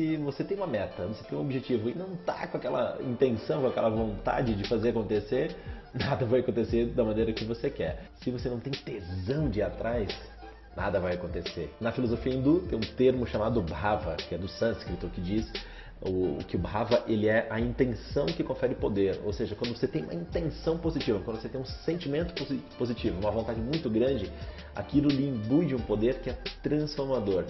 Se você tem uma meta, você tem um objetivo e não está com aquela intenção, com aquela vontade de fazer acontecer, nada vai acontecer da maneira que você quer. Se você não tem tesão de ir atrás, nada vai acontecer. Na filosofia hindu tem um termo chamado bhava, que é do sânscrito, que diz o, que o bhava ele é a intenção que confere poder, ou seja, quando você tem uma intenção positiva, quando você tem um sentimento positivo, uma vontade muito grande, aquilo lhe imbui de um poder que é transformador.